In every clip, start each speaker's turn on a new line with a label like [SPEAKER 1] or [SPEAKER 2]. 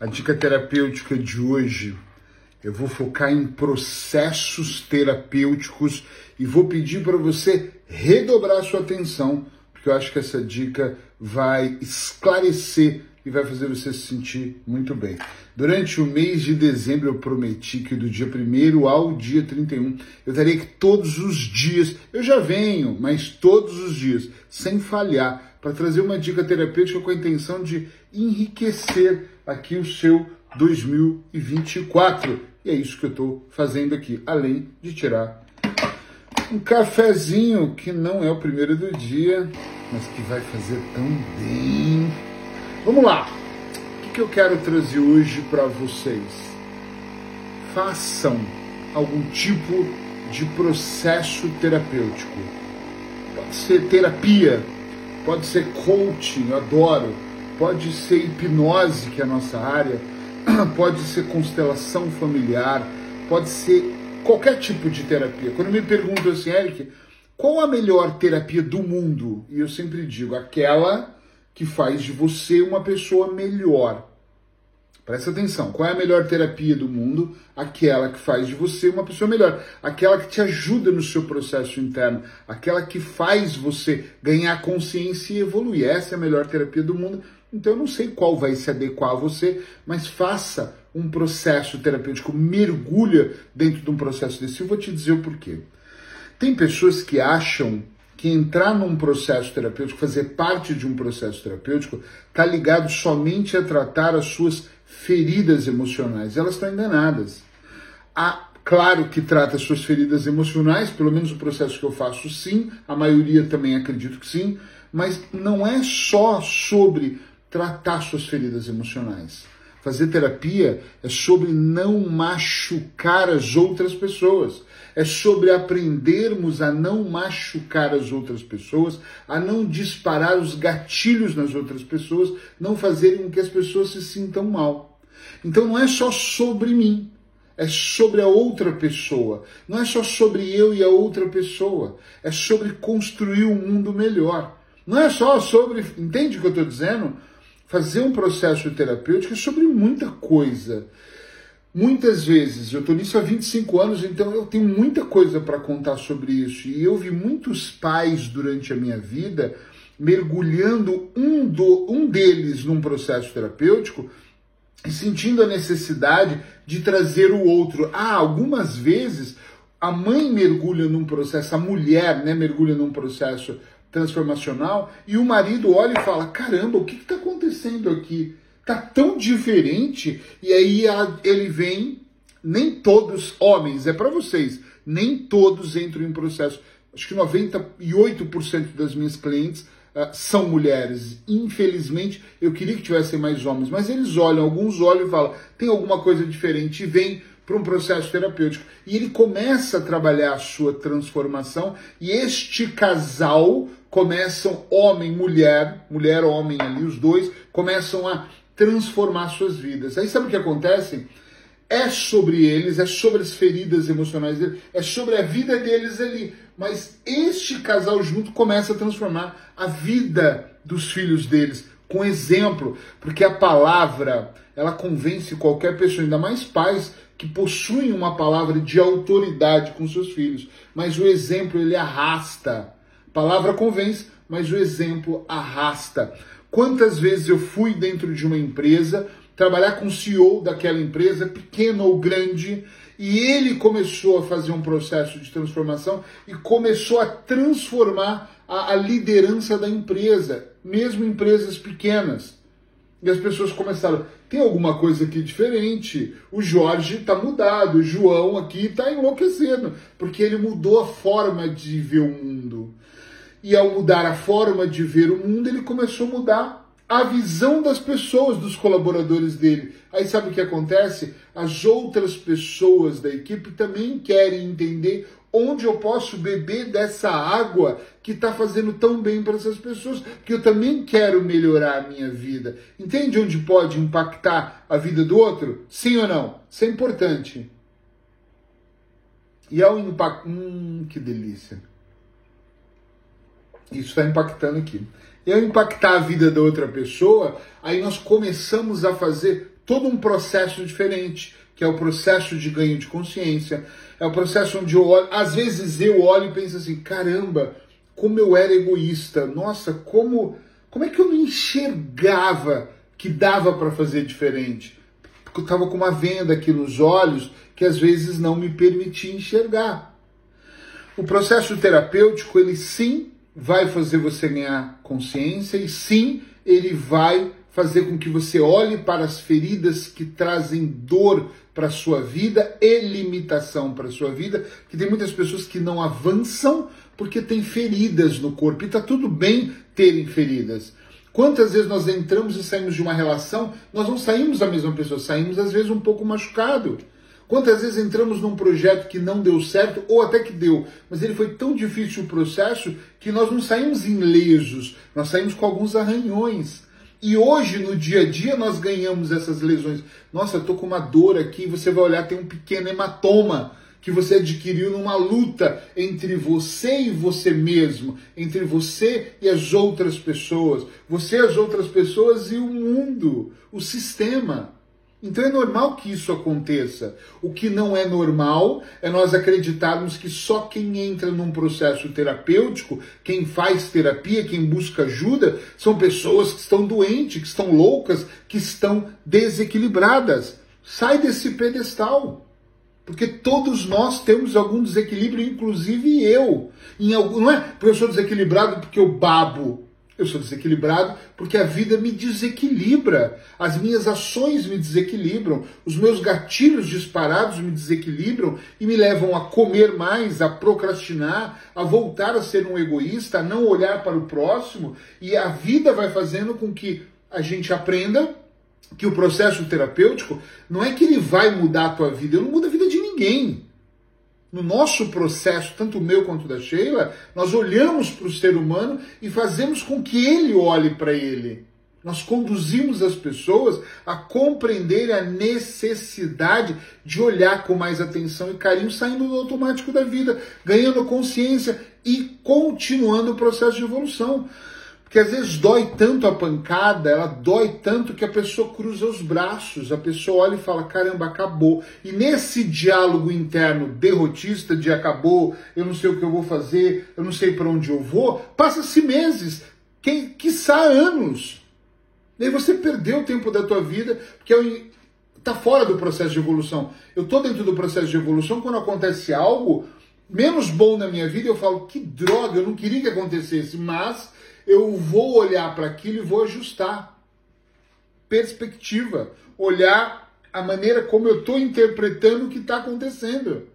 [SPEAKER 1] A dica terapêutica de hoje, eu vou focar em processos terapêuticos e vou pedir para você redobrar sua atenção, porque eu acho que essa dica vai esclarecer e vai fazer você se sentir muito bem. Durante o mês de dezembro eu prometi que do dia 1 ao dia 31 eu daria que todos os dias, eu já venho, mas todos os dias, sem falhar, para trazer uma dica terapêutica com a intenção de enriquecer aqui o seu 2024. E é isso que eu estou fazendo aqui, além de tirar um cafezinho que não é o primeiro do dia, mas que vai fazer tão bem. Vamos lá! O que, que eu quero trazer hoje para vocês? Façam algum tipo de processo terapêutico. Pode ser terapia, pode ser coaching, adoro, pode ser hipnose, que é a nossa área, pode ser constelação familiar, pode ser qualquer tipo de terapia. Quando me perguntam assim, Eric, qual a melhor terapia do mundo? E eu sempre digo, aquela que faz de você uma pessoa melhor. Presta atenção, qual é a melhor terapia do mundo? Aquela que faz de você uma pessoa melhor, aquela que te ajuda no seu processo interno, aquela que faz você ganhar consciência e evoluir. Essa é a melhor terapia do mundo. Então eu não sei qual vai se adequar a você, mas faça um processo terapêutico, mergulha dentro de um processo desse. Eu vou te dizer o porquê. Tem pessoas que acham que entrar num processo terapêutico, fazer parte de um processo terapêutico, está ligado somente a tratar as suas feridas emocionais. Elas estão enganadas. Há, claro que trata as suas feridas emocionais, pelo menos o processo que eu faço, sim, a maioria também acredito que sim, mas não é só sobre tratar suas feridas emocionais. Fazer terapia é sobre não machucar as outras pessoas. É sobre aprendermos a não machucar as outras pessoas, a não disparar os gatilhos nas outras pessoas, não fazerem com que as pessoas se sintam mal. Então não é só sobre mim, é sobre a outra pessoa. Não é só sobre eu e a outra pessoa. É sobre construir um mundo melhor. Não é só sobre. Entende o que eu estou dizendo? Fazer um processo terapêutico é sobre muita coisa. Muitas vezes, eu estou nisso há 25 anos, então eu tenho muita coisa para contar sobre isso. E eu vi muitos pais durante a minha vida mergulhando um, do, um deles num processo terapêutico e sentindo a necessidade de trazer o outro. Ah, algumas vezes a mãe mergulha num processo, a mulher né, mergulha num processo transformacional e o marido olha e fala: caramba, o que está acontecendo aqui? Tá tão diferente. E aí ele vem, nem todos homens, é para vocês, nem todos entram em processo. Acho que 98% das minhas clientes uh, são mulheres. Infelizmente, eu queria que tivessem mais homens, mas eles olham, alguns olham e falam: tem alguma coisa diferente e vem para um processo terapêutico. E ele começa a trabalhar a sua transformação e este casal começam, homem, mulher, mulher, homem ali, os dois, começam a transformar suas vidas. Aí sabe o que acontece? É sobre eles, é sobre as feridas emocionais deles, é sobre a vida deles ali. Mas este casal junto começa a transformar a vida dos filhos deles com exemplo, porque a palavra ela convence qualquer pessoa, ainda mais pais que possuem uma palavra de autoridade com seus filhos. Mas o exemplo ele arrasta. A palavra convence, mas o exemplo arrasta. Quantas vezes eu fui dentro de uma empresa trabalhar com o CEO daquela empresa, pequeno ou grande, e ele começou a fazer um processo de transformação e começou a transformar a, a liderança da empresa, mesmo empresas pequenas. E as pessoas começaram, tem alguma coisa aqui diferente. O Jorge está mudado, o João aqui está enlouquecendo, porque ele mudou a forma de ver o mundo. E ao mudar a forma de ver o mundo, ele começou a mudar a visão das pessoas, dos colaboradores dele. Aí sabe o que acontece? As outras pessoas da equipe também querem entender onde eu posso beber dessa água que está fazendo tão bem para essas pessoas, que eu também quero melhorar a minha vida. Entende onde pode impactar a vida do outro? Sim ou não? Isso é importante. E ao impacto. Hum, que delícia. Isso está impactando aqui. E ao impactar a vida da outra pessoa, aí nós começamos a fazer todo um processo diferente, que é o processo de ganho de consciência, é o processo onde eu olho, às vezes eu olho e penso assim, caramba, como eu era egoísta, nossa, como, como é que eu não enxergava que dava para fazer diferente? Porque eu estava com uma venda aqui nos olhos que às vezes não me permitia enxergar. O processo terapêutico, ele sim vai fazer você ganhar consciência e sim, ele vai fazer com que você olhe para as feridas que trazem dor para a sua vida e limitação para a sua vida, que tem muitas pessoas que não avançam porque têm feridas no corpo. E está tudo bem terem feridas. Quantas vezes nós entramos e saímos de uma relação, nós não saímos a mesma pessoa, saímos às vezes um pouco machucado. Quantas vezes entramos num projeto que não deu certo, ou até que deu, mas ele foi tão difícil o processo que nós não saímos ilesos, nós saímos com alguns arranhões. E hoje, no dia a dia, nós ganhamos essas lesões. Nossa, eu tô com uma dor aqui, você vai olhar, tem um pequeno hematoma que você adquiriu numa luta entre você e você mesmo, entre você e as outras pessoas, você e as outras pessoas e o mundo, o sistema. Então é normal que isso aconteça. O que não é normal é nós acreditarmos que só quem entra num processo terapêutico, quem faz terapia, quem busca ajuda, são pessoas que estão doentes, que estão loucas, que estão desequilibradas. Sai desse pedestal. Porque todos nós temos algum desequilíbrio, inclusive eu. Em algum, não é porque eu sou desequilibrado porque eu babo. Eu sou desequilibrado porque a vida me desequilibra, as minhas ações me desequilibram, os meus gatilhos disparados me desequilibram e me levam a comer mais, a procrastinar, a voltar a ser um egoísta, a não olhar para o próximo, e a vida vai fazendo com que a gente aprenda que o processo terapêutico não é que ele vai mudar a tua vida, ele não muda a vida de ninguém no nosso processo, tanto o meu quanto da Sheila, nós olhamos para o ser humano e fazemos com que ele olhe para ele. Nós conduzimos as pessoas a compreender a necessidade de olhar com mais atenção e carinho, saindo do automático da vida, ganhando consciência e continuando o processo de evolução. Porque às vezes dói tanto a pancada, ela dói tanto que a pessoa cruza os braços, a pessoa olha e fala: caramba, acabou. E nesse diálogo interno derrotista de acabou, eu não sei o que eu vou fazer, eu não sei para onde eu vou, passa-se meses, que, quiçá anos. E aí você perdeu o tempo da tua vida, porque está fora do processo de evolução. Eu estou dentro do processo de evolução quando acontece algo menos bom na minha vida, eu falo: que droga, eu não queria que acontecesse, mas eu vou olhar para aquilo e vou ajustar. Perspectiva. Olhar a maneira como eu estou interpretando o que está acontecendo.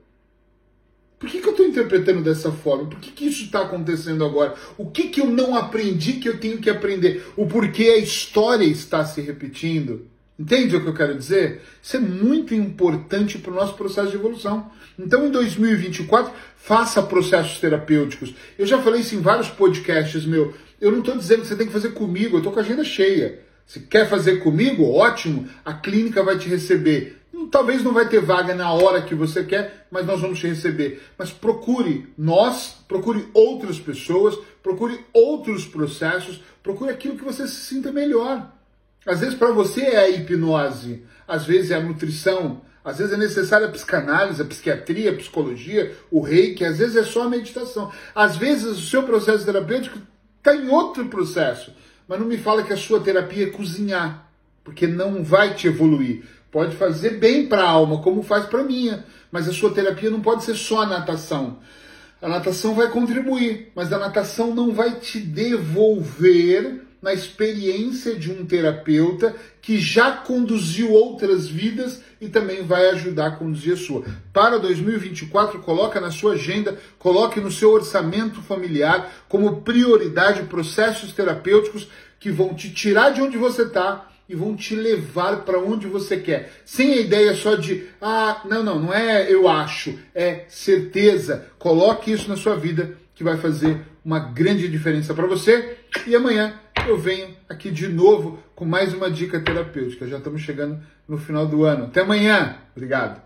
[SPEAKER 1] Por que, que eu estou interpretando dessa forma? Por que, que isso está acontecendo agora? O que, que eu não aprendi que eu tenho que aprender? O porquê a história está se repetindo? Entende o que eu quero dizer? Isso é muito importante para o nosso processo de evolução. Então, em 2024, faça processos terapêuticos. Eu já falei isso em vários podcasts, meu. Eu não estou dizendo que você tem que fazer comigo, eu estou com a agenda cheia. Se quer fazer comigo, ótimo, a clínica vai te receber. Talvez não vai ter vaga na hora que você quer, mas nós vamos te receber. Mas procure nós, procure outras pessoas, procure outros processos, procure aquilo que você se sinta melhor. Às vezes para você é a hipnose, às vezes é a nutrição, às vezes é necessária a psicanálise, a psiquiatria, a psicologia, o reiki, às vezes é só a meditação. Às vezes o seu processo terapêutico está em outro processo. Mas não me fala que a sua terapia é cozinhar, porque não vai te evoluir. Pode fazer bem para a alma, como faz para a minha, mas a sua terapia não pode ser só a natação. A natação vai contribuir, mas a natação não vai te devolver na experiência de um terapeuta que já conduziu outras vidas e também vai ajudar a conduzir a sua. Para 2024, coloca na sua agenda, coloque no seu orçamento familiar como prioridade processos terapêuticos que vão te tirar de onde você está e vão te levar para onde você quer. Sem a ideia só de, ah, não, não, não é eu acho, é certeza. Coloque isso na sua vida que vai fazer uma grande diferença para você. E amanhã eu venho aqui de novo com mais uma dica terapêutica. Já estamos chegando no final do ano. Até amanhã. Obrigado.